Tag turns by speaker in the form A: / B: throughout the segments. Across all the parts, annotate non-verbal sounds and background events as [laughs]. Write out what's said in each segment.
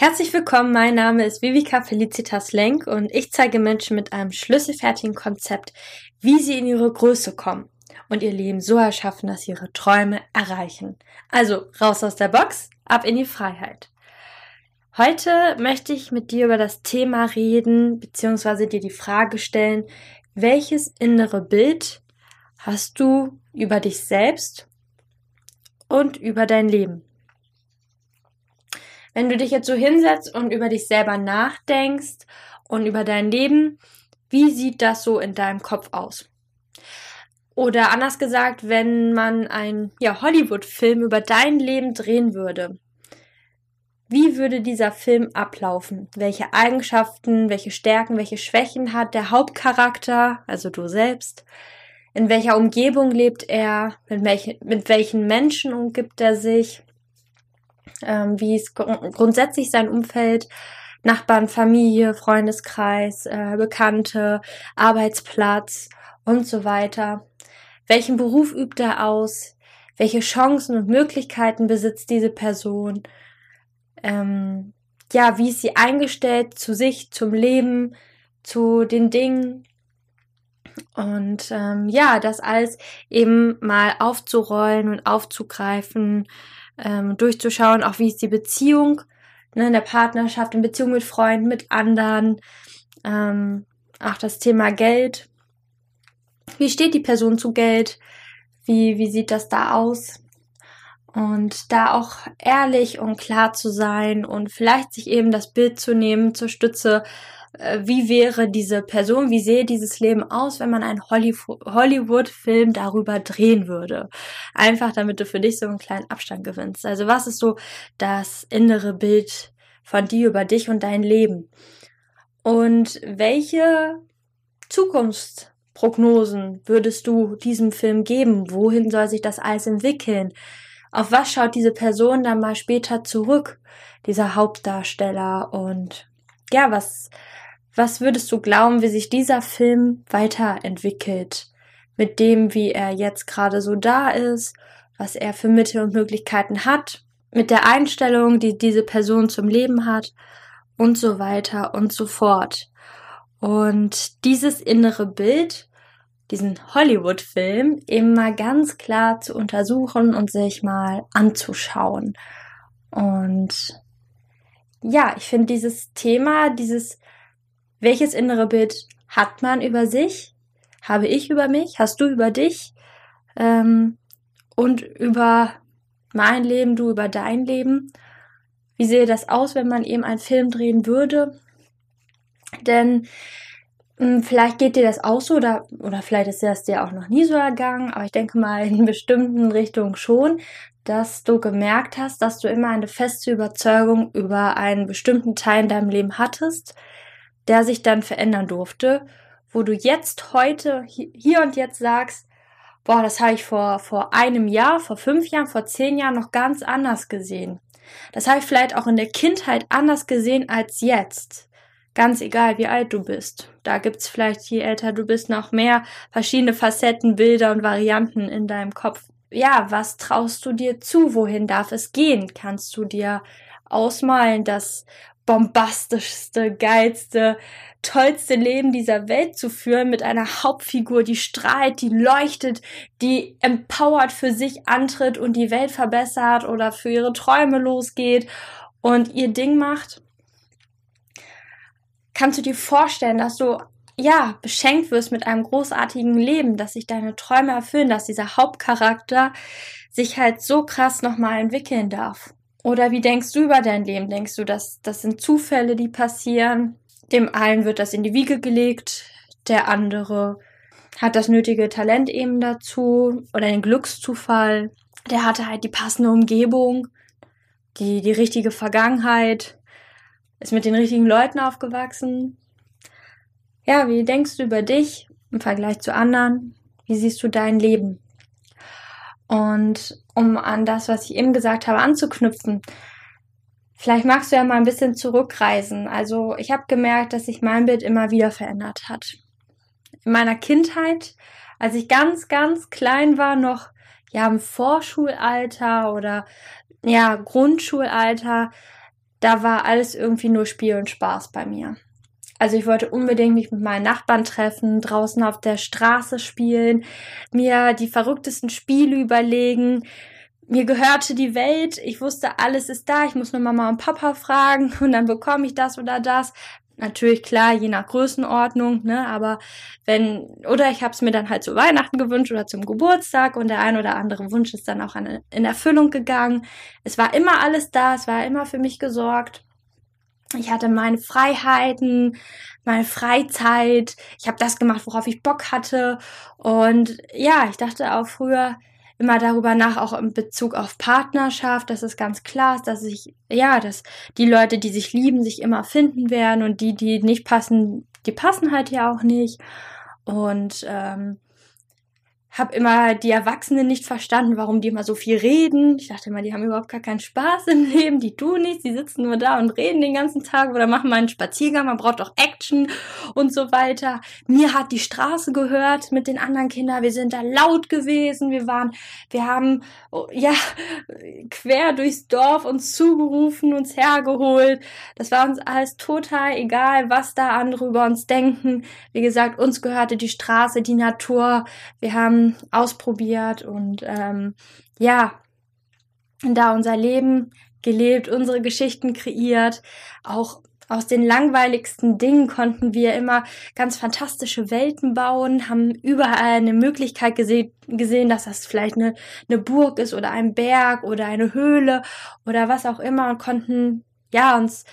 A: Herzlich willkommen, mein Name ist Vivika Felicitas Lenk und ich zeige Menschen mit einem schlüsselfertigen Konzept, wie sie in ihre Größe kommen und ihr Leben so erschaffen, dass sie ihre Träume erreichen. Also raus aus der Box, ab in die Freiheit. Heute möchte ich mit dir über das Thema reden, beziehungsweise dir die Frage stellen, welches innere Bild hast du über dich selbst und über dein Leben? Wenn du dich jetzt so hinsetzt und über dich selber nachdenkst und über dein Leben, wie sieht das so in deinem Kopf aus? Oder anders gesagt, wenn man einen ja, Hollywood-Film über dein Leben drehen würde, wie würde dieser Film ablaufen? Welche Eigenschaften, welche Stärken, welche Schwächen hat der Hauptcharakter, also du selbst? In welcher Umgebung lebt er? Mit, welchen, mit welchen Menschen umgibt er sich? Ähm, wie ist gr grundsätzlich sein Umfeld, Nachbarn, Familie, Freundeskreis, äh, Bekannte, Arbeitsplatz und so weiter. Welchen Beruf übt er aus? Welche Chancen und Möglichkeiten besitzt diese Person? Ähm, ja, wie ist sie eingestellt zu sich, zum Leben, zu den Dingen? Und ähm, ja, das alles eben mal aufzurollen und aufzugreifen, ähm, durchzuschauen, auch wie ist die Beziehung ne, in der Partnerschaft, in Beziehung mit Freunden, mit anderen, ähm, auch das Thema Geld. Wie steht die Person zu Geld? Wie, wie sieht das da aus? Und da auch ehrlich und klar zu sein und vielleicht sich eben das Bild zu nehmen zur Stütze, wie wäre diese Person, wie sähe dieses Leben aus, wenn man einen Hollywood-Film darüber drehen würde. Einfach damit du für dich so einen kleinen Abstand gewinnst. Also was ist so das innere Bild von dir über dich und dein Leben? Und welche Zukunftsprognosen würdest du diesem Film geben? Wohin soll sich das alles entwickeln? Auf was schaut diese Person dann mal später zurück, dieser Hauptdarsteller? Und ja, was, was würdest du glauben, wie sich dieser Film weiterentwickelt? Mit dem, wie er jetzt gerade so da ist, was er für Mittel und Möglichkeiten hat, mit der Einstellung, die diese Person zum Leben hat und so weiter und so fort. Und dieses innere Bild, diesen Hollywood-Film eben mal ganz klar zu untersuchen und sich mal anzuschauen. Und ja, ich finde dieses Thema, dieses welches innere Bild hat man über sich? Habe ich über mich? Hast du über dich? Ähm, und über mein Leben, du über dein Leben? Wie sehe das aus, wenn man eben einen Film drehen würde? Denn mh, hm, vielleicht geht dir das auch so, oder, oder vielleicht ist das dir auch noch nie so ergangen, aber ich denke mal in bestimmten Richtungen schon, dass du gemerkt hast, dass du immer eine feste Überzeugung über einen bestimmten Teil in deinem Leben hattest, der sich dann verändern durfte, wo du jetzt heute, hier und jetzt sagst, boah, das habe ich vor, vor einem Jahr, vor fünf Jahren, vor zehn Jahren noch ganz anders gesehen. Das habe ich vielleicht auch in der Kindheit anders gesehen als jetzt. Ganz egal, wie alt du bist. Da gibt's vielleicht, je älter du bist, noch mehr verschiedene Facetten, Bilder und Varianten in deinem Kopf. Ja, was traust du dir zu? Wohin darf es gehen? Kannst du dir ausmalen, dass bombastischste, geilste, tollste Leben dieser Welt zu führen mit einer Hauptfigur, die strahlt, die leuchtet, die empowered für sich antritt und die Welt verbessert oder für ihre Träume losgeht und ihr Ding macht. Kannst du dir vorstellen, dass du ja, beschenkt wirst mit einem großartigen Leben, dass sich deine Träume erfüllen, dass dieser Hauptcharakter sich halt so krass nochmal entwickeln darf. Oder wie denkst du über dein Leben? Denkst du, dass das sind Zufälle, die passieren? Dem einen wird das in die Wiege gelegt, der andere hat das nötige Talent eben dazu oder den Glückszufall. Der hatte halt die passende Umgebung, die, die richtige Vergangenheit, ist mit den richtigen Leuten aufgewachsen. Ja, wie denkst du über dich im Vergleich zu anderen? Wie siehst du dein Leben? Und um an das, was ich eben gesagt habe, anzuknüpfen, vielleicht magst du ja mal ein bisschen zurückreisen. Also ich habe gemerkt, dass sich mein Bild immer wieder verändert hat. In meiner Kindheit, als ich ganz, ganz klein war, noch ja im Vorschulalter oder ja Grundschulalter, da war alles irgendwie nur Spiel und Spaß bei mir. Also ich wollte unbedingt mich mit meinen Nachbarn treffen, draußen auf der Straße spielen, mir die verrücktesten Spiele überlegen. Mir gehörte die Welt, ich wusste, alles ist da, ich muss nur Mama und Papa fragen [laughs] und dann bekomme ich das oder das. Natürlich klar, je nach Größenordnung, ne, aber wenn, oder ich habe es mir dann halt zu Weihnachten gewünscht oder zum Geburtstag und der ein oder andere Wunsch ist dann auch in Erfüllung gegangen. Es war immer alles da, es war immer für mich gesorgt. Ich hatte meine Freiheiten, meine Freizeit. Ich habe das gemacht, worauf ich Bock hatte. Und ja, ich dachte auch früher immer darüber nach, auch in Bezug auf Partnerschaft, dass es ganz klar ist, dass ich, ja, dass die Leute, die sich lieben, sich immer finden werden und die, die nicht passen, die passen halt ja auch nicht. Und ähm, habe immer die Erwachsenen nicht verstanden, warum die immer so viel reden. Ich dachte immer, die haben überhaupt gar keinen Spaß im [laughs] Leben, die tun nichts, die sitzen nur da und reden den ganzen Tag oder machen mal einen Spaziergang, man braucht auch Action und so weiter. Mir hat die Straße gehört mit den anderen Kindern, wir sind da laut gewesen, wir waren, wir haben, oh, ja, [laughs] quer durchs Dorf uns zugerufen, uns hergeholt. Das war uns alles total egal, was da andere über uns denken. Wie gesagt, uns gehörte die Straße, die Natur. Wir haben ausprobiert und ähm, ja, da unser Leben gelebt, unsere Geschichten kreiert, auch aus den langweiligsten Dingen konnten wir immer ganz fantastische Welten bauen, haben überall eine Möglichkeit gese gesehen, dass das vielleicht eine, eine Burg ist oder ein Berg oder eine Höhle oder was auch immer und konnten, ja, uns,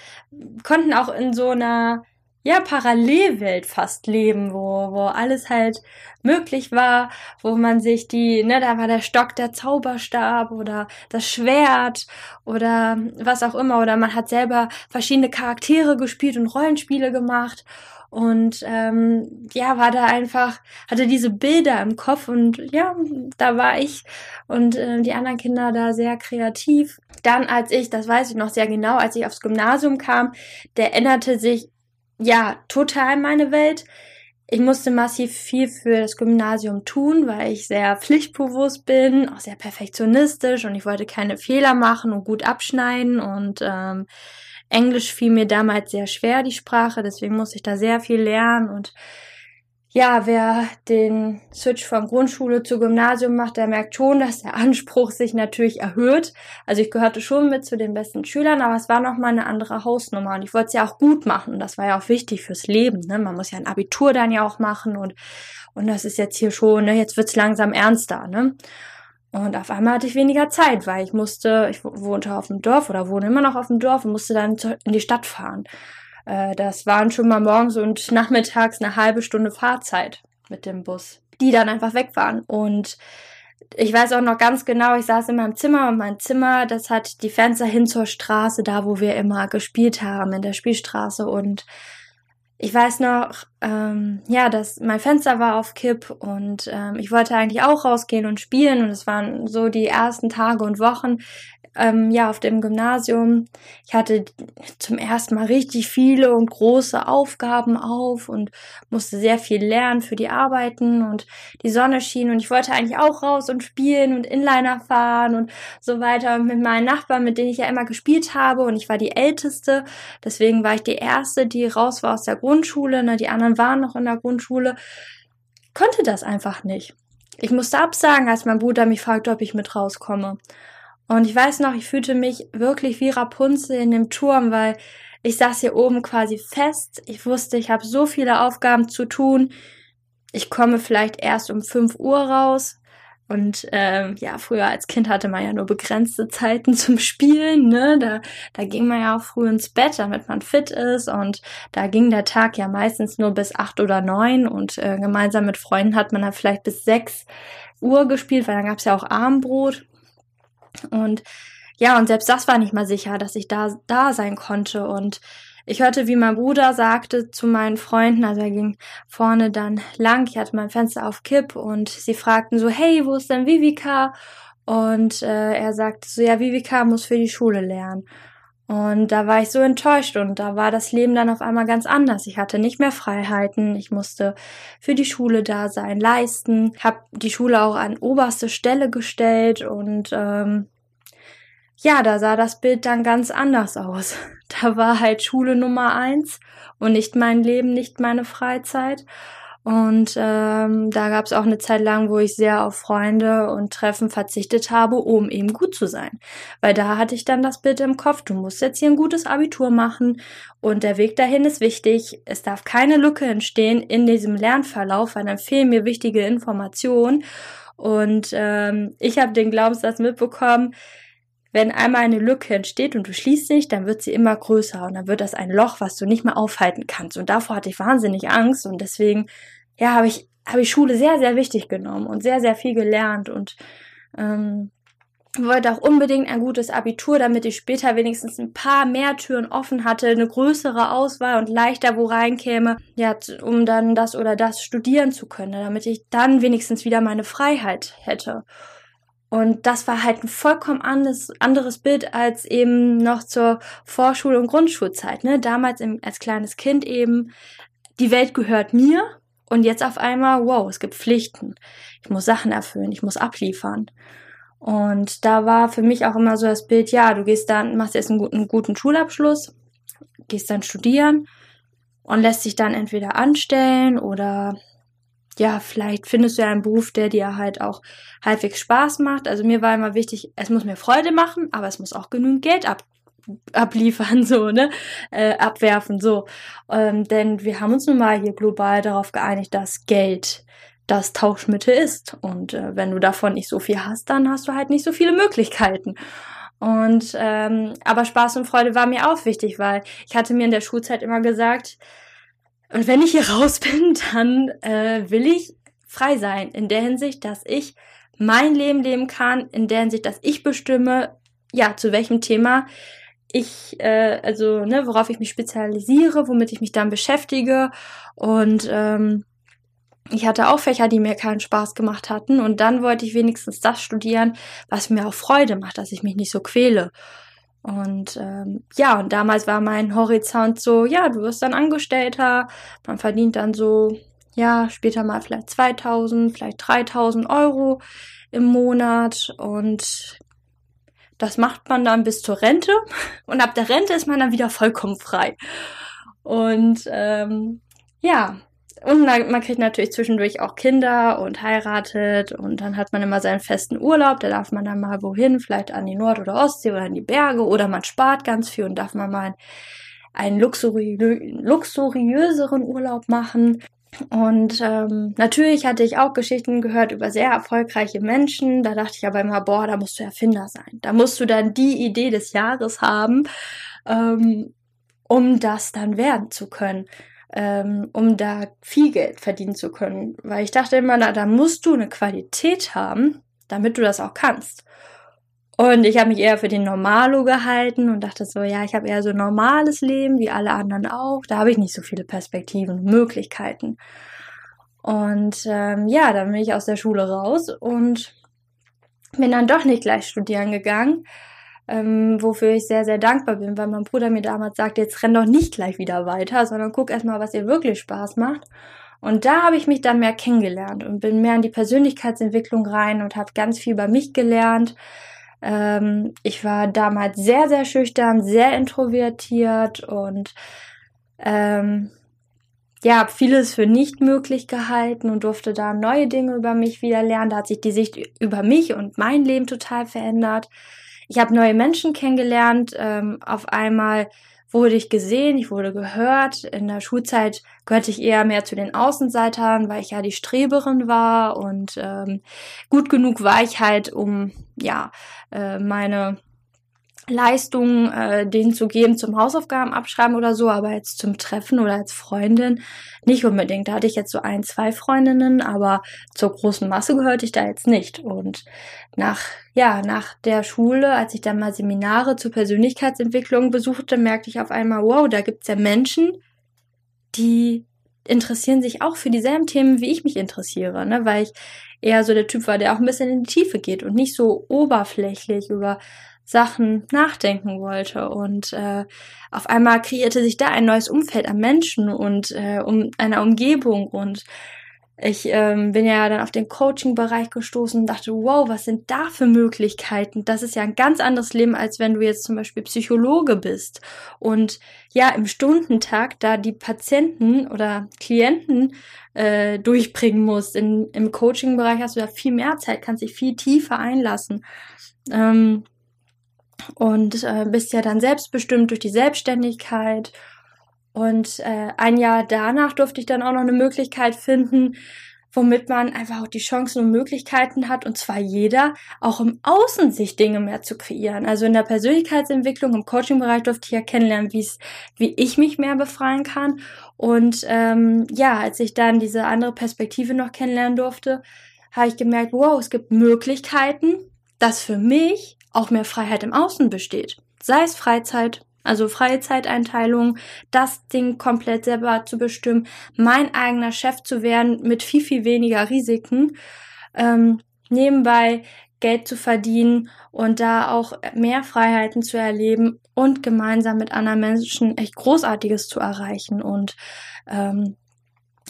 A: konnten auch in so einer ja, Parallelwelt fast leben, wo, wo alles halt möglich war, wo man sich die, ne, da war der Stock der Zauberstab oder das Schwert oder was auch immer, oder man hat selber verschiedene Charaktere gespielt und Rollenspiele gemacht und ähm, ja, war da einfach, hatte diese Bilder im Kopf und ja, da war ich und äh, die anderen Kinder da sehr kreativ. Dann, als ich, das weiß ich noch sehr genau, als ich aufs Gymnasium kam, der änderte sich ja, total meine Welt. Ich musste massiv viel für das Gymnasium tun, weil ich sehr pflichtbewusst bin, auch sehr perfektionistisch und ich wollte keine Fehler machen und gut abschneiden und ähm, Englisch fiel mir damals sehr schwer, die Sprache, deswegen musste ich da sehr viel lernen und ja, wer den Switch von Grundschule zu Gymnasium macht, der merkt schon, dass der Anspruch sich natürlich erhöht. Also ich gehörte schon mit zu den besten Schülern, aber es war noch mal eine andere Hausnummer und ich wollte es ja auch gut machen. Das war ja auch wichtig fürs Leben. Ne? Man muss ja ein Abitur dann ja auch machen und und das ist jetzt hier schon. Ne? Jetzt wird's langsam ernster. Ne? Und auf einmal hatte ich weniger Zeit, weil ich musste, ich wohnte auf dem Dorf oder wohne immer noch auf dem Dorf und musste dann in die Stadt fahren. Äh, das waren schon mal morgens und nachmittags eine halbe Stunde Fahrzeit mit dem Bus, die dann einfach weg waren. Und ich weiß auch noch ganz genau, ich saß in meinem Zimmer und mein Zimmer, das hat die Fenster hin zur Straße, da wo wir immer gespielt haben, in der Spielstraße. Und ich weiß noch, ähm, ja, dass mein Fenster war auf Kipp und ähm, ich wollte eigentlich auch rausgehen und spielen und es waren so die ersten Tage und Wochen, ähm, ja, auf dem Gymnasium. Ich hatte zum ersten Mal richtig viele und große Aufgaben auf und musste sehr viel lernen für die Arbeiten und die Sonne schien und ich wollte eigentlich auch raus und spielen und Inliner fahren und so weiter mit meinen Nachbarn, mit denen ich ja immer gespielt habe und ich war die Älteste, deswegen war ich die Erste, die raus war aus der Grundschule, ne, die anderen waren noch in der Grundschule, konnte das einfach nicht. Ich musste absagen, als mein Bruder mich fragte, ob ich mit rauskomme. Und ich weiß noch, ich fühlte mich wirklich wie Rapunzel in dem Turm, weil ich saß hier oben quasi fest. Ich wusste, ich habe so viele Aufgaben zu tun. Ich komme vielleicht erst um 5 Uhr raus. Und ähm, ja, früher als Kind hatte man ja nur begrenzte Zeiten [laughs] zum Spielen. Ne? Da, da ging man ja auch früh ins Bett, damit man fit ist. Und da ging der Tag ja meistens nur bis acht oder neun. Und äh, gemeinsam mit Freunden hat man dann vielleicht bis sechs Uhr gespielt, weil dann gab's ja auch Abendbrot. Und ja, und selbst das war nicht mal sicher, dass ich da, da sein konnte. Und ich hörte, wie mein Bruder sagte zu meinen Freunden, also er ging vorne dann lang, ich hatte mein Fenster auf Kipp und sie fragten so, hey, wo ist denn Vivika? Und äh, er sagte so, ja, Vivika muss für die Schule lernen. Und da war ich so enttäuscht und da war das Leben dann auf einmal ganz anders. Ich hatte nicht mehr Freiheiten, ich musste für die Schule da sein, leisten, habe die Schule auch an oberste Stelle gestellt und ähm, ja, da sah das Bild dann ganz anders aus. Da war halt Schule Nummer eins und nicht mein Leben, nicht meine Freizeit. Und ähm, da gab es auch eine Zeit lang, wo ich sehr auf Freunde und Treffen verzichtet habe, um eben gut zu sein. Weil da hatte ich dann das Bild im Kopf, du musst jetzt hier ein gutes Abitur machen und der Weg dahin ist wichtig. Es darf keine Lücke entstehen in diesem Lernverlauf, weil dann fehlen mir wichtige Informationen. Und ähm, ich habe den Glaubenssatz mitbekommen, wenn einmal eine Lücke entsteht und du schließt nicht, dann wird sie immer größer und dann wird das ein Loch, was du nicht mehr aufhalten kannst. Und davor hatte ich wahnsinnig Angst und deswegen, ja, habe ich, habe ich Schule sehr, sehr wichtig genommen und sehr, sehr viel gelernt und ähm, wollte auch unbedingt ein gutes Abitur, damit ich später wenigstens ein paar mehr Türen offen hatte, eine größere Auswahl und leichter wo reinkäme, ja, um dann das oder das studieren zu können, damit ich dann wenigstens wieder meine Freiheit hätte. Und das war halt ein vollkommen anderes, anderes Bild als eben noch zur Vorschul- und Grundschulzeit. Ne? Damals im, als kleines Kind eben, die Welt gehört mir und jetzt auf einmal, wow, es gibt Pflichten. Ich muss Sachen erfüllen, ich muss abliefern. Und da war für mich auch immer so das Bild, ja, du gehst dann, machst jetzt einen guten, einen guten Schulabschluss, gehst dann studieren und lässt dich dann entweder anstellen oder ja, vielleicht findest du ja einen Beruf, der dir halt auch halbwegs Spaß macht. Also mir war immer wichtig, es muss mir Freude machen, aber es muss auch genügend Geld ab, abliefern, [laughs] so, ne? Äh, abwerfen, so. Ähm, denn wir haben uns nun mal hier global darauf geeinigt, dass Geld das Tauschmittel ist. Und äh, wenn du davon nicht so viel hast, dann hast du halt nicht so viele Möglichkeiten. Und ähm, aber Spaß und Freude war mir auch wichtig, weil ich hatte mir in der Schulzeit immer gesagt, und wenn ich hier raus bin, [laughs] dann äh, will ich frei sein. In der Hinsicht, dass ich mein Leben leben kann, in der Hinsicht, dass ich bestimme, ja, zu welchem Thema ich, äh, also, ne, worauf ich mich spezialisiere, womit ich mich dann beschäftige. Und ähm, ich hatte auch Fächer, die mir keinen Spaß gemacht hatten. Und dann wollte ich wenigstens das studieren, was mir auch Freude macht, dass ich mich nicht so quäle. Und ähm, ja, und damals war mein Horizont so, ja, du wirst dann Angestellter, man verdient dann so, ja, später mal vielleicht 2000, vielleicht 3000 Euro im Monat. Und das macht man dann bis zur Rente. [laughs] Und ab der Rente ist man dann wieder vollkommen frei. Und ähm, ja, und man kriegt natürlich zwischendurch auch Kinder und heiratet und dann hat man immer seinen festen Urlaub, da darf man dann mal wohin, vielleicht an die Nord- oder Ostsee oder in die Berge oder man spart ganz viel und darf man mal einen luxuriö luxuriöseren Urlaub machen. Und ähm, natürlich hatte ich auch Geschichten gehört über sehr erfolgreiche Menschen. Da dachte ich aber immer, boah, da musst du Erfinder sein. Da musst du dann die Idee des Jahres haben, ähm, um das dann werden zu können ähm, um da viel Geld verdienen zu können. Weil ich dachte immer, na, da musst du eine Qualität haben, damit du das auch kannst. Und ich habe mich eher für den Normalo gehalten und dachte so, ja, ich habe eher so ein normales Leben, wie alle anderen auch. Da habe ich nicht so viele Perspektiven und Möglichkeiten. Und ähm, ja, dann bin ich aus der Schule raus und bin dann doch nicht gleich studieren gegangen, ähm, wofür ich sehr, sehr dankbar bin, weil mein Bruder mir damals sagte, jetzt renn doch nicht gleich wieder weiter, sondern guck erstmal, was dir wirklich Spaß macht. Und da habe ich mich dann mehr kennengelernt und bin mehr in die Persönlichkeitsentwicklung rein und habe ganz viel über mich gelernt. Ähm, ich war damals sehr, sehr schüchtern, sehr introvertiert und ähm, ja, habe vieles für nicht möglich gehalten und durfte da neue Dinge über mich wieder lernen. Da hat sich die Sicht über mich und mein Leben total verändert. Ich habe neue Menschen kennengelernt. Ähm, auf einmal wurde ich gesehen, ich wurde gehört. In der Schulzeit gehörte ich eher mehr zu den Außenseitern, weil ich ja die Streberin war und ähm, gut genug war ich halt, um ja äh, meine Leistungen äh, denen zu geben zum Hausaufgaben abschreiben oder so, aber jetzt zum Treffen oder als Freundin nicht unbedingt. Da hatte ich jetzt so ein, zwei Freundinnen, aber zur großen Masse gehörte ich da jetzt nicht. Und nach, ja, nach der Schule, als ich dann mal Seminare zur Persönlichkeitsentwicklung besuchte, merkte ich auf einmal, wow, da gibt's ja Menschen, die interessieren sich auch für dieselben Themen, wie ich mich interessiere, ne? weil ich eher so der Typ war, der auch ein bisschen in die Tiefe geht und nicht so oberflächlich über Sachen nachdenken wollte. Und äh, auf einmal kreierte sich da ein neues Umfeld an Menschen und äh, um einer Umgebung und ich ähm, bin ja dann auf den Coaching-Bereich gestoßen und dachte, wow, was sind da für Möglichkeiten? Das ist ja ein ganz anderes Leben, als wenn du jetzt zum Beispiel Psychologe bist. Und ja, im Stundentag da die Patienten oder Klienten äh, durchbringen musst. In, Im Coaching-Bereich hast du ja viel mehr Zeit, kannst dich viel tiefer einlassen. Ähm, und äh, bist ja dann selbstbestimmt durch die Selbstständigkeit und äh, ein Jahr danach durfte ich dann auch noch eine Möglichkeit finden, womit man einfach auch die Chancen und Möglichkeiten hat, und zwar jeder, auch im Außen sich Dinge mehr zu kreieren. Also in der Persönlichkeitsentwicklung, im Coaching-Bereich durfte ich ja kennenlernen, wie es, wie ich mich mehr befreien kann. Und ähm, ja, als ich dann diese andere Perspektive noch kennenlernen durfte, habe ich gemerkt, wow, es gibt Möglichkeiten, dass für mich auch mehr Freiheit im Außen besteht. Sei es Freizeit, also freie Zeiteinteilung, das Ding komplett selber zu bestimmen, mein eigener Chef zu werden mit viel, viel weniger Risiken, ähm, nebenbei Geld zu verdienen und da auch mehr Freiheiten zu erleben und gemeinsam mit anderen Menschen echt Großartiges zu erreichen. Und ähm,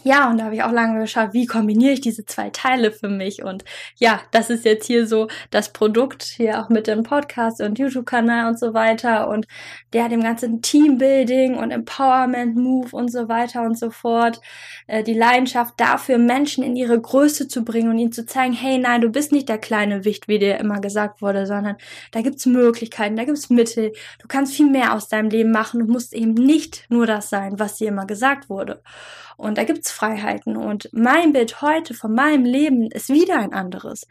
A: ja, und da habe ich auch lange geschaut, wie kombiniere ich diese zwei Teile für mich. Und ja, das ist jetzt hier so das Produkt, hier auch mit dem Podcast und YouTube-Kanal und so weiter. Und der dem ganzen Teambuilding und Empowerment-Move und so weiter und so fort. Äh, die Leidenschaft dafür, Menschen in ihre Größe zu bringen und ihnen zu zeigen, hey, nein, du bist nicht der kleine Wicht, wie dir immer gesagt wurde, sondern da gibt's Möglichkeiten, da gibt's Mittel. Du kannst viel mehr aus deinem Leben machen. Du musst eben nicht nur das sein, was dir immer gesagt wurde. Und da gibt's Freiheiten. Und mein Bild heute von meinem Leben ist wieder ein anderes.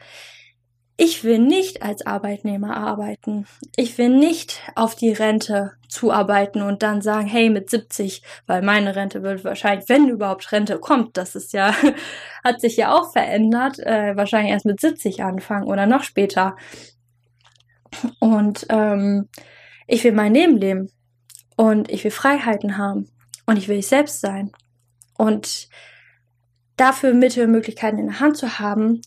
A: Ich will nicht als Arbeitnehmer arbeiten. Ich will nicht auf die Rente zuarbeiten und dann sagen, hey, mit 70, weil meine Rente wird wahrscheinlich, wenn überhaupt Rente kommt, das ist ja, [laughs] hat sich ja auch verändert, äh, wahrscheinlich erst mit 70 anfangen oder noch später. Und ähm, ich will mein Leben leben und ich will Freiheiten haben und ich will ich selbst sein. Und dafür Mittel und Möglichkeiten in der Hand zu haben,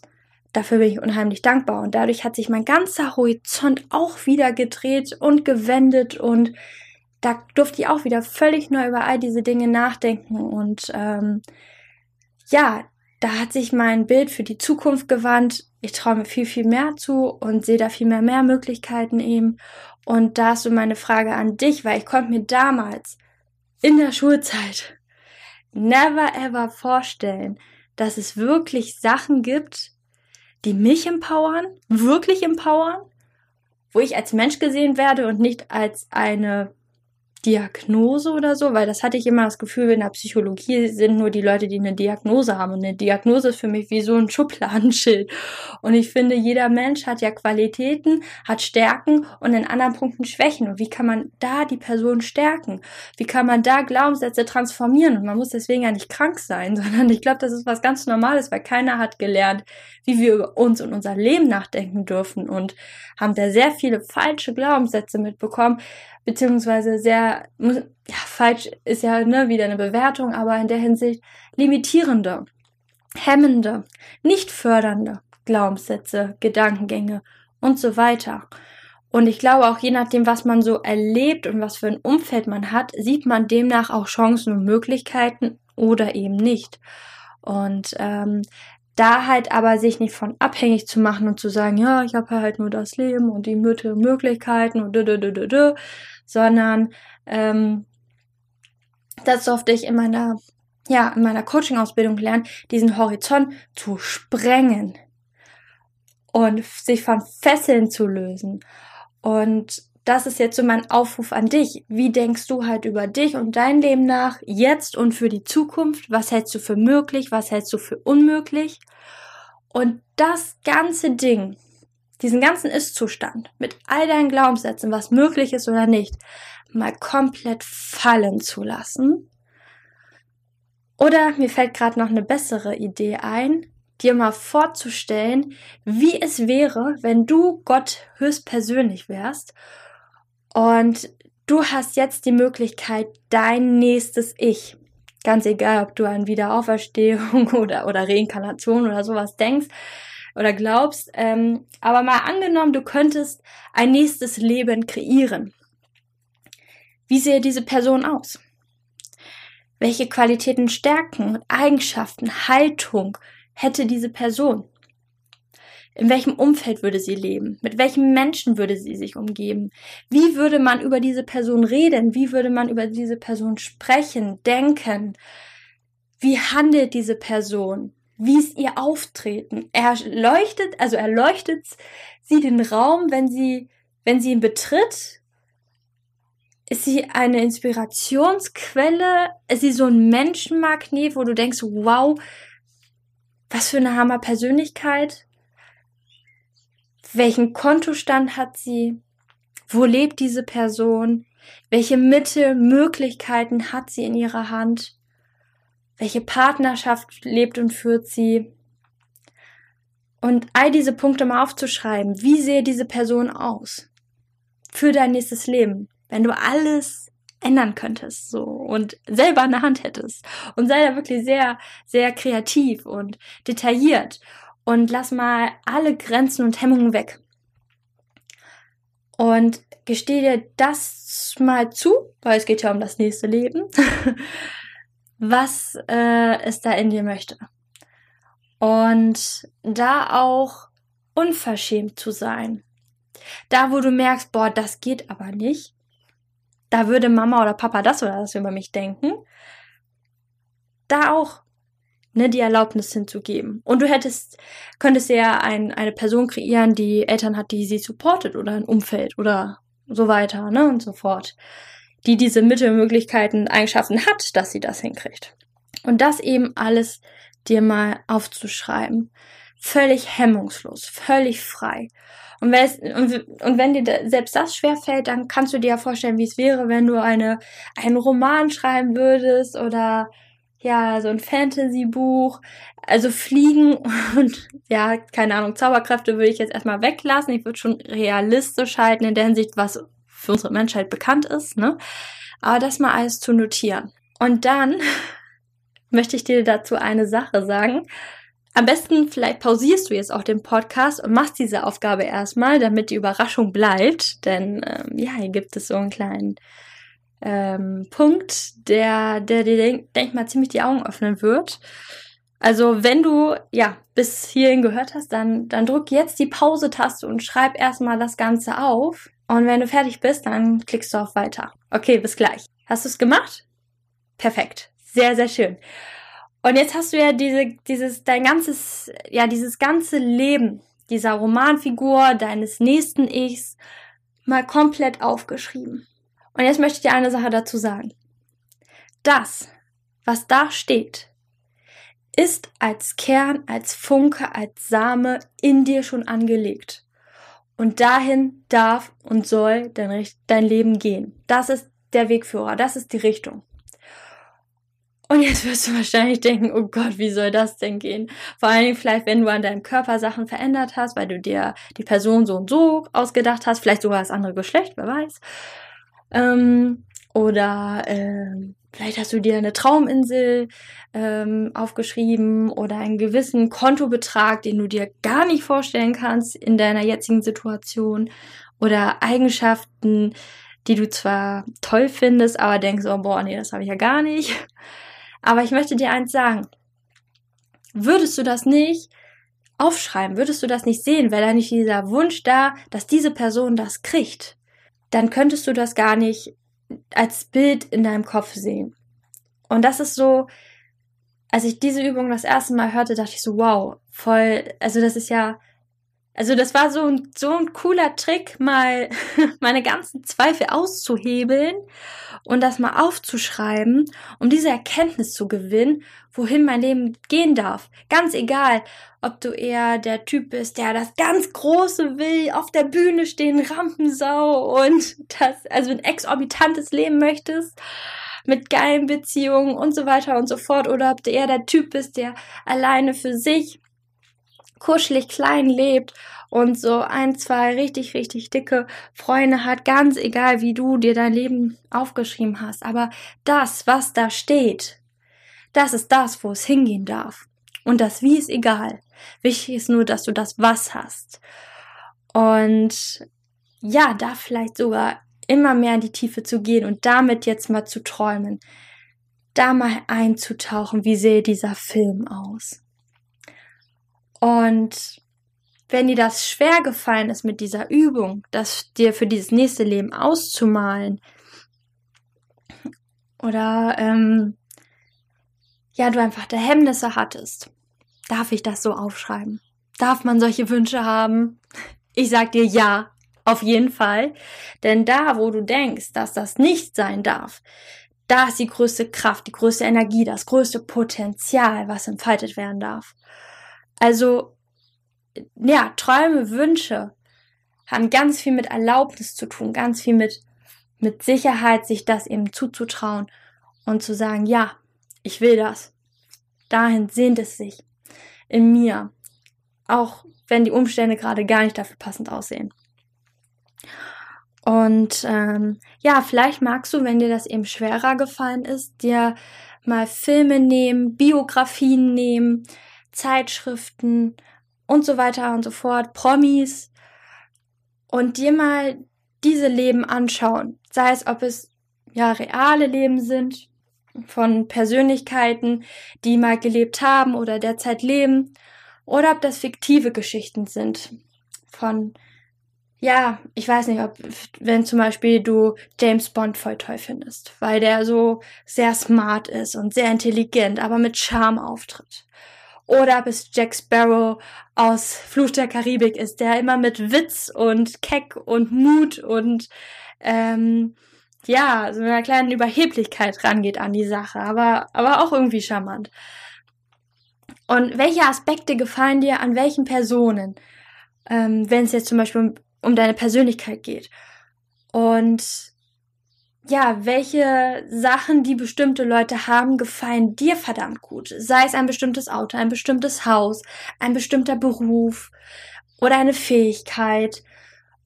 A: dafür bin ich unheimlich dankbar. Und dadurch hat sich mein ganzer Horizont auch wieder gedreht und gewendet und da durfte ich auch wieder völlig neu über all diese Dinge nachdenken. Und ähm, ja, da hat sich mein Bild für die Zukunft gewandt. Ich traue mir viel, viel mehr zu und sehe da viel mehr, mehr Möglichkeiten eben. Und da ist so meine Frage an dich, weil ich konnte mir damals in der Schulzeit never ever vorstellen, dass es wirklich Sachen gibt, die mich empowern, wirklich empowern, wo ich als Mensch gesehen werde und nicht als eine Diagnose oder so, weil das hatte ich immer das Gefühl, in der Psychologie sind nur die Leute, die eine Diagnose haben. Und eine Diagnose ist für mich wie so ein Schubladenschild. Und ich finde, jeder Mensch hat ja Qualitäten, hat Stärken und in anderen Punkten Schwächen. Und wie kann man da die Person stärken? Wie kann man da Glaubenssätze transformieren? Und man muss deswegen ja nicht krank sein, [laughs] sondern ich glaube, das ist was ganz Normales, weil keiner hat gelernt, wie wir über uns und unser Leben nachdenken dürfen und haben da sehr viele falsche Glaubenssätze mitbekommen, beziehungsweise sehr, ja, falsch ist ja ne, wieder eine Bewertung, aber in der Hinsicht limitierende, hemmende, nicht fördernde Glaubenssätze, Gedankengänge und so weiter. Und ich glaube auch je nachdem, was man so erlebt und was für ein Umfeld man hat, sieht man demnach auch Chancen und Möglichkeiten oder eben nicht. Und ähm, da halt aber sich nicht von abhängig zu machen und zu sagen, ja, ich habe halt nur das Leben und die Mitte Möglichkeiten und dö, dö, dö, dö, dö, sondern ähm, das durfte ich in meiner, ja, in meiner Coaching-Ausbildung lernen, diesen Horizont zu sprengen und sich von Fesseln zu lösen. Und das ist jetzt so mein Aufruf an dich. Wie denkst du halt über dich und dein Leben nach, jetzt und für die Zukunft? Was hältst du für möglich? Was hältst du für unmöglich? Und das ganze Ding diesen ganzen Ist-Zustand mit all deinen Glaubenssätzen, was möglich ist oder nicht, mal komplett fallen zu lassen. Oder mir fällt gerade noch eine bessere Idee ein, dir mal vorzustellen, wie es wäre, wenn du Gott höchstpersönlich wärst und du hast jetzt die Möglichkeit, dein nächstes Ich, ganz egal, ob du an Wiederauferstehung [laughs] oder, oder Reinkarnation oder sowas denkst, oder glaubst. Ähm, aber mal angenommen, du könntest ein nächstes Leben kreieren. Wie sähe diese Person aus? Welche Qualitäten, Stärken, Eigenschaften, Haltung hätte diese Person? In welchem Umfeld würde sie leben? Mit welchen Menschen würde sie sich umgeben? Wie würde man über diese Person reden? Wie würde man über diese Person sprechen, denken? Wie handelt diese Person? Wie ist ihr Auftreten? Er leuchtet, also erleuchtet sie den Raum, wenn sie, wenn sie ihn betritt? Ist sie eine Inspirationsquelle? Ist sie so ein Menschenmagnet, wo du denkst, wow, was für eine Hammer Persönlichkeit? Welchen Kontostand hat sie? Wo lebt diese Person? Welche Mittel, Möglichkeiten hat sie in ihrer Hand? Welche Partnerschaft lebt und führt sie. Und all diese Punkte mal aufzuschreiben. Wie sehe diese Person aus? Für dein nächstes Leben. Wenn du alles ändern könntest, so, und selber in der Hand hättest. Und sei da wirklich sehr, sehr kreativ und detailliert. Und lass mal alle Grenzen und Hemmungen weg. Und gesteh dir das mal zu, weil es geht ja um das nächste Leben. [laughs] was äh, es da in dir möchte. Und da auch unverschämt zu sein. Da, wo du merkst, boah, das geht aber nicht. Da würde Mama oder Papa das oder das über mich denken. Da auch ne, die Erlaubnis hinzugeben. Und du hättest, könntest ja ein, eine Person kreieren, die Eltern hat, die sie supportet oder ein Umfeld oder so weiter, ne, und so fort die diese Mittelmöglichkeiten, Eigenschaften hat, dass sie das hinkriegt. Und das eben alles dir mal aufzuschreiben. Völlig hemmungslos, völlig frei. Und, und, und wenn dir selbst das schwerfällt, dann kannst du dir ja vorstellen, wie es wäre, wenn du eine, einen Roman schreiben würdest oder ja, so ein Fantasy-Buch. Also Fliegen und ja, keine Ahnung, Zauberkräfte würde ich jetzt erstmal weglassen. Ich würde schon realistisch halten in der Hinsicht, was für unsere Menschheit bekannt ist, ne? Aber das mal alles zu notieren. Und dann [laughs] möchte ich dir dazu eine Sache sagen. Am besten vielleicht pausierst du jetzt auch den Podcast und machst diese Aufgabe erstmal, damit die Überraschung bleibt. Denn ähm, ja, hier gibt es so einen kleinen ähm, Punkt, der, der dir, denk, denk mal, ziemlich die Augen öffnen wird. Also wenn du ja bis hierhin gehört hast, dann, dann drück jetzt die Pause-Taste und schreib erstmal das Ganze auf. Und wenn du fertig bist, dann klickst du auf Weiter. Okay, bis gleich. Hast du es gemacht? Perfekt. Sehr, sehr schön. Und jetzt hast du ja diese, dieses, dein ganzes, ja, dieses ganze Leben dieser Romanfigur, deines nächsten Ichs, mal komplett aufgeschrieben. Und jetzt möchte ich dir eine Sache dazu sagen. Das, was da steht, ist als Kern, als Funke, als Same in dir schon angelegt. Und dahin darf und soll dein, dein Leben gehen. Das ist der Wegführer, das ist die Richtung. Und jetzt wirst du [laughs] wahrscheinlich denken, oh Gott, wie soll das denn gehen? Vor allen Dingen vielleicht, wenn du an deinem Körper Sachen verändert hast, weil du dir die Person so und so ausgedacht hast, vielleicht sogar das andere Geschlecht, wer weiß. Ähm, oder ähm, Vielleicht hast du dir eine Trauminsel ähm, aufgeschrieben oder einen gewissen Kontobetrag, den du dir gar nicht vorstellen kannst in deiner jetzigen Situation oder Eigenschaften, die du zwar toll findest, aber denkst, oh boah, nee, das habe ich ja gar nicht. Aber ich möchte dir eins sagen. Würdest du das nicht aufschreiben, würdest du das nicht sehen, wäre da nicht dieser Wunsch da, dass diese Person das kriegt, dann könntest du das gar nicht als Bild in deinem Kopf sehen. Und das ist so, als ich diese Übung das erste Mal hörte, dachte ich so, wow, voll, also das ist ja, also das war so ein, so ein cooler Trick, mal [laughs] meine ganzen Zweifel auszuhebeln und das mal aufzuschreiben, um diese Erkenntnis zu gewinnen, wohin mein Leben gehen darf. Ganz egal, ob du eher der Typ bist, der das ganz Große will, auf der Bühne stehen, Rampensau und [laughs] das, also ein exorbitantes Leben möchtest, mit geilen Beziehungen und so weiter und so fort, oder ob du eher der Typ bist, der alleine für sich kuschelig klein lebt und so ein, zwei richtig, richtig dicke Freunde hat, ganz egal, wie du dir dein Leben aufgeschrieben hast. Aber das, was da steht, das ist das, wo es hingehen darf. Und das Wie ist egal. Wichtig ist nur, dass du das Was hast. Und ja, da vielleicht sogar immer mehr in die Tiefe zu gehen und damit jetzt mal zu träumen. da mal einzutauchen, wie sehe dieser Film aus. Und wenn dir das schwer gefallen ist mit dieser Übung, das dir für dieses nächste Leben auszumalen, oder ähm, ja, du einfach der Hemmnisse hattest, darf ich das so aufschreiben? Darf man solche Wünsche haben? Ich sag dir ja, auf jeden Fall. Denn da, wo du denkst, dass das nicht sein darf, da ist die größte Kraft, die größte Energie, das größte Potenzial, was entfaltet werden darf. Also, ja, Träume, Wünsche haben ganz viel mit Erlaubnis zu tun, ganz viel mit, mit Sicherheit, sich das eben zuzutrauen und zu sagen, ja, ich will das. Dahin sehnt es sich in mir. Auch wenn die Umstände gerade gar nicht dafür passend aussehen. Und ähm, ja, vielleicht magst du, wenn dir das eben schwerer gefallen ist, dir mal Filme nehmen, Biografien nehmen, Zeitschriften und so weiter und so fort, Promis und dir mal diese Leben anschauen. Sei es, ob es ja reale Leben sind von Persönlichkeiten, die mal gelebt haben oder derzeit leben, oder ob das fiktive Geschichten sind von ja, ich weiß nicht, ob, wenn zum Beispiel du James Bond voll toll findest, weil der so sehr smart ist und sehr intelligent, aber mit Charme auftritt. Oder ob es Jack Sparrow aus Fluch der Karibik ist, der immer mit Witz und Keck und Mut und ähm, ja, so einer kleinen Überheblichkeit rangeht an die Sache, aber, aber auch irgendwie charmant. Und welche Aspekte gefallen dir an welchen Personen? Ähm, wenn es jetzt zum Beispiel um, um deine Persönlichkeit geht. Und ja, welche Sachen, die bestimmte Leute haben, gefallen dir verdammt gut. Sei es ein bestimmtes Auto, ein bestimmtes Haus, ein bestimmter Beruf oder eine Fähigkeit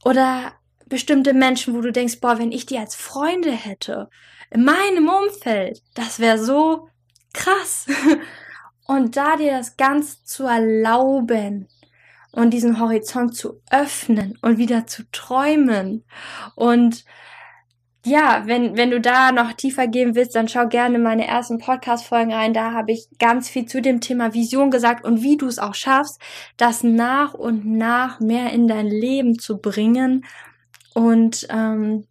A: oder bestimmte Menschen, wo du denkst, boah, wenn ich die als Freunde hätte, in meinem Umfeld, das wäre so krass. [laughs] Und da dir das ganz zu erlauben und diesen Horizont zu öffnen und wieder zu träumen und ja, wenn, wenn du da noch tiefer gehen willst, dann schau gerne in meine ersten Podcast-Folgen rein. Da habe ich ganz viel zu dem Thema Vision gesagt und wie du es auch schaffst, das nach und nach mehr in dein Leben zu bringen. Und ähm,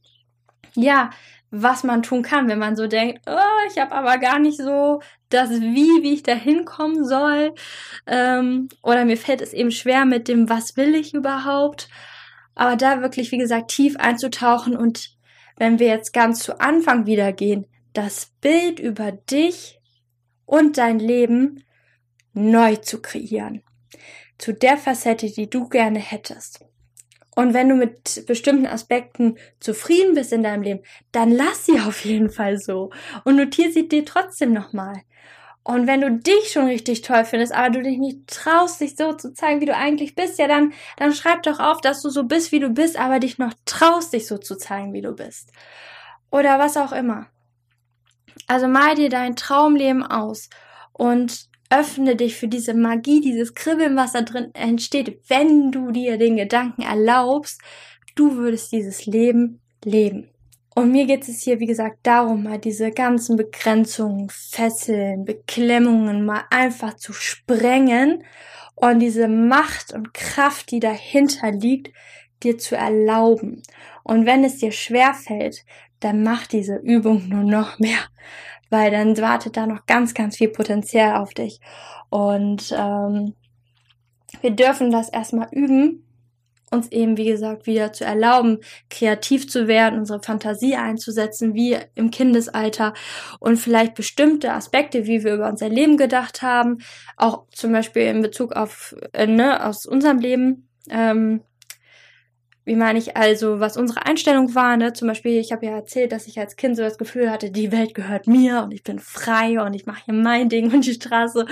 A: ja, was man tun kann, wenn man so denkt, oh, ich habe aber gar nicht so das Wie, wie ich da hinkommen soll. Ähm, oder mir fällt es eben schwer mit dem, was will ich überhaupt. Aber da wirklich, wie gesagt, tief einzutauchen und wenn wir jetzt ganz zu Anfang wieder gehen, das Bild über dich und dein Leben neu zu kreieren. Zu der Facette, die du gerne hättest. Und wenn du mit bestimmten Aspekten zufrieden bist in deinem Leben, dann lass sie auf jeden Fall so und notiere sie dir trotzdem nochmal. Und wenn du dich schon richtig toll findest, aber du dich nicht traust, dich so zu zeigen, wie du eigentlich bist, ja, dann, dann schreib doch auf, dass du so bist, wie du bist, aber dich noch traust, dich so zu zeigen, wie du bist. Oder was auch immer. Also mal dir dein Traumleben aus und öffne dich für diese Magie, dieses Kribbeln, was da drin entsteht, wenn du dir den Gedanken erlaubst, du würdest dieses Leben leben. Und mir geht es hier, wie gesagt, darum, mal diese ganzen Begrenzungen, Fesseln, Beklemmungen mal einfach zu sprengen und diese Macht und Kraft, die dahinter liegt, dir zu erlauben. Und wenn es dir schwer fällt, dann mach diese Übung nur noch mehr, weil dann wartet da noch ganz, ganz viel Potenzial auf dich. Und ähm, wir dürfen das erstmal üben, uns eben, wie gesagt, wieder zu erlauben, kreativ zu werden, unsere Fantasie einzusetzen, wie im Kindesalter. Und vielleicht bestimmte Aspekte, wie wir über unser Leben gedacht haben, auch zum Beispiel in Bezug auf, äh, ne, aus unserem Leben, ähm, wie meine ich also, was unsere Einstellung war, ne? Zum Beispiel, ich habe ja erzählt, dass ich als Kind so das Gefühl hatte, die Welt gehört mir und ich bin frei und ich mache hier mein Ding und die Straße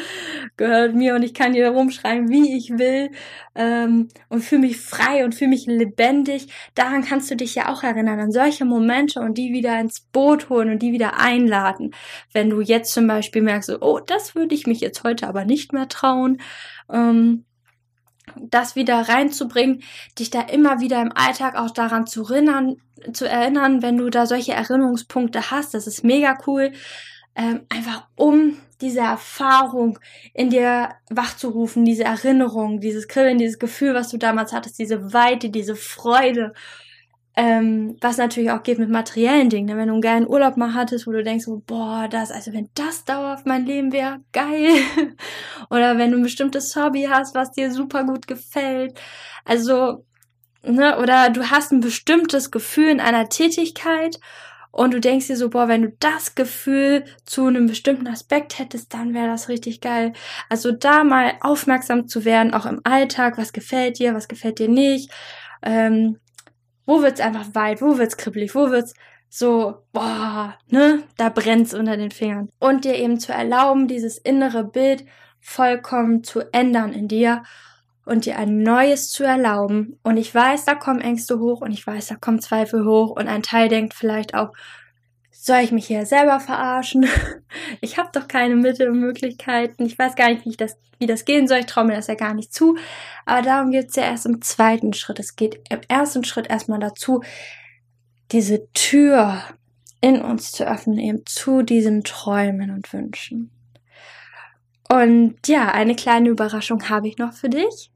A: gehört mir und ich kann hier rumschreiben, wie ich will ähm, und fühle mich frei und fühle mich lebendig. Daran kannst du dich ja auch erinnern, an solche Momente und die wieder ins Boot holen und die wieder einladen. Wenn du jetzt zum Beispiel merkst, oh, das würde ich mich jetzt heute aber nicht mehr trauen. Ähm, das wieder reinzubringen, dich da immer wieder im Alltag auch daran zu erinnern, zu erinnern, wenn du da solche Erinnerungspunkte hast. Das ist mega cool. ähm, einfach um diese Erfahrung in dir wachzurufen, diese Erinnerung, dieses Kribbeln, dieses Gefühl, was du damals hattest, diese Weite, diese Freude. Ähm, was natürlich auch geht mit materiellen Dingen. Ne? Wenn du einen geilen Urlaub mal hattest, wo du denkst, so, boah, das, also wenn das dauerhaft mein Leben wäre, geil. [laughs] Oder wenn du ein bestimmtes Hobby hast, was dir super gut gefällt. Also, ne, oder du hast ein bestimmtes Gefühl in einer Tätigkeit und du denkst dir so, boah, wenn du das Gefühl zu einem bestimmten Aspekt hättest, dann wäre das richtig geil. Also da mal aufmerksam zu werden, auch im Alltag, was gefällt dir, was gefällt dir nicht, ähm, wo wird's einfach weit, wo wird's kribbelig, wo wird's so, boah, ne, da brennt's unter den Fingern. Und dir eben zu erlauben, dieses innere Bild vollkommen zu ändern in dir und dir ein neues zu erlauben. Und ich weiß, da kommen Ängste hoch und ich weiß, da kommen Zweifel hoch und ein Teil denkt vielleicht auch, soll ich mich hier selber verarschen? [laughs] Ich habe doch keine Mittel und Möglichkeiten. Ich weiß gar nicht, wie, ich das, wie das gehen soll. Ich traue mir das ja gar nicht zu. Aber darum geht es ja erst im zweiten Schritt. Es geht im ersten Schritt erstmal dazu, diese Tür in uns zu öffnen, eben zu diesen Träumen und Wünschen. Und ja, eine kleine Überraschung habe ich noch für dich.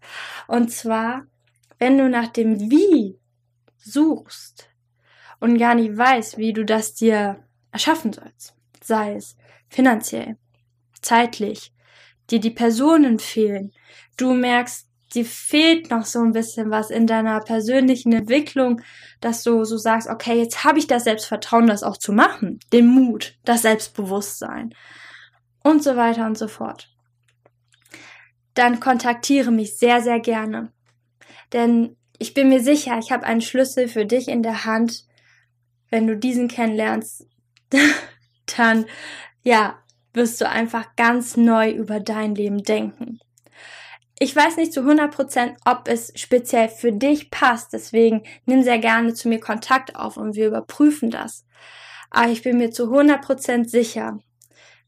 A: Und zwar, wenn du nach dem Wie suchst und gar nicht weißt, wie du das dir erschaffen sollst, sei es finanziell, zeitlich, dir die Personen fehlen, du merkst, dir fehlt noch so ein bisschen was in deiner persönlichen Entwicklung, dass du so sagst, okay, jetzt habe ich das Selbstvertrauen, das auch zu machen, den Mut, das Selbstbewusstsein und so weiter und so fort. Dann kontaktiere mich sehr, sehr gerne. Denn ich bin mir sicher, ich habe einen Schlüssel für dich in der Hand. Wenn du diesen kennenlernst, [laughs] dann, ja, wirst du einfach ganz neu über dein Leben denken. Ich weiß nicht zu 100%, ob es speziell für dich passt, deswegen nimm sehr gerne zu mir Kontakt auf und wir überprüfen das. Aber ich bin mir zu 100% sicher,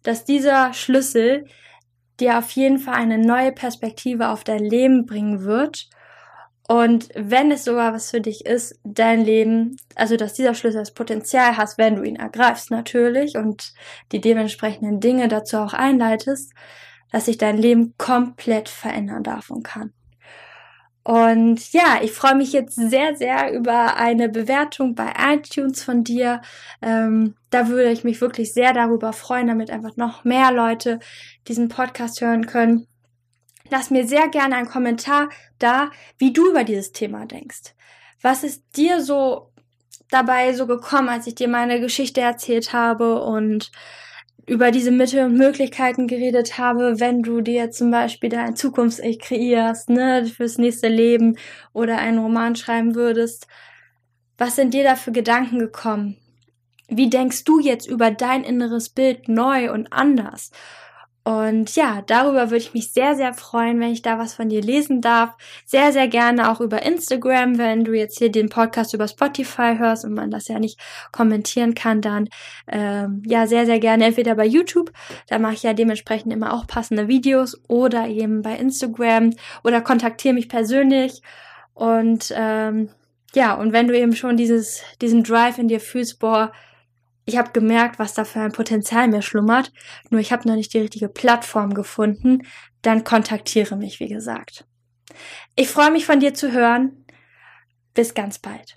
A: dass dieser Schlüssel dir auf jeden Fall eine neue Perspektive auf dein Leben bringen wird. Und wenn es sogar was für dich ist, dein Leben, also dass dieser Schlüssel das Potenzial hast, wenn du ihn ergreifst natürlich und die dementsprechenden Dinge dazu auch einleitest, dass sich dein Leben komplett verändern darf und kann. Und ja, ich freue mich jetzt sehr, sehr über eine Bewertung bei iTunes von dir. Ähm, da würde ich mich wirklich sehr darüber freuen, damit einfach noch mehr Leute diesen Podcast hören können. Lass mir sehr gerne einen Kommentar da, wie du über dieses Thema denkst. Was ist dir so dabei so gekommen, als ich dir meine Geschichte erzählt habe und über diese Mittel und Möglichkeiten geredet habe, wenn du dir zum Beispiel dein Zukunfts-Ich kreierst, ne, fürs nächste Leben oder einen Roman schreiben würdest. Was sind dir da für Gedanken gekommen? Wie denkst du jetzt über dein inneres Bild neu und anders? Und ja, darüber würde ich mich sehr, sehr freuen, wenn ich da was von dir lesen darf. Sehr, sehr gerne auch über Instagram, wenn du jetzt hier den Podcast über Spotify hörst und man das ja nicht kommentieren kann, dann ähm, ja, sehr, sehr gerne entweder bei YouTube, da mache ich ja dementsprechend immer auch passende Videos oder eben bei Instagram oder kontaktiere mich persönlich. Und ähm, ja, und wenn du eben schon dieses, diesen Drive in dir fühlst, boah, ich habe gemerkt, was da für ein Potenzial mir schlummert, nur ich habe noch nicht die richtige Plattform gefunden, dann kontaktiere mich, wie gesagt. Ich freue mich von dir zu hören. Bis ganz bald.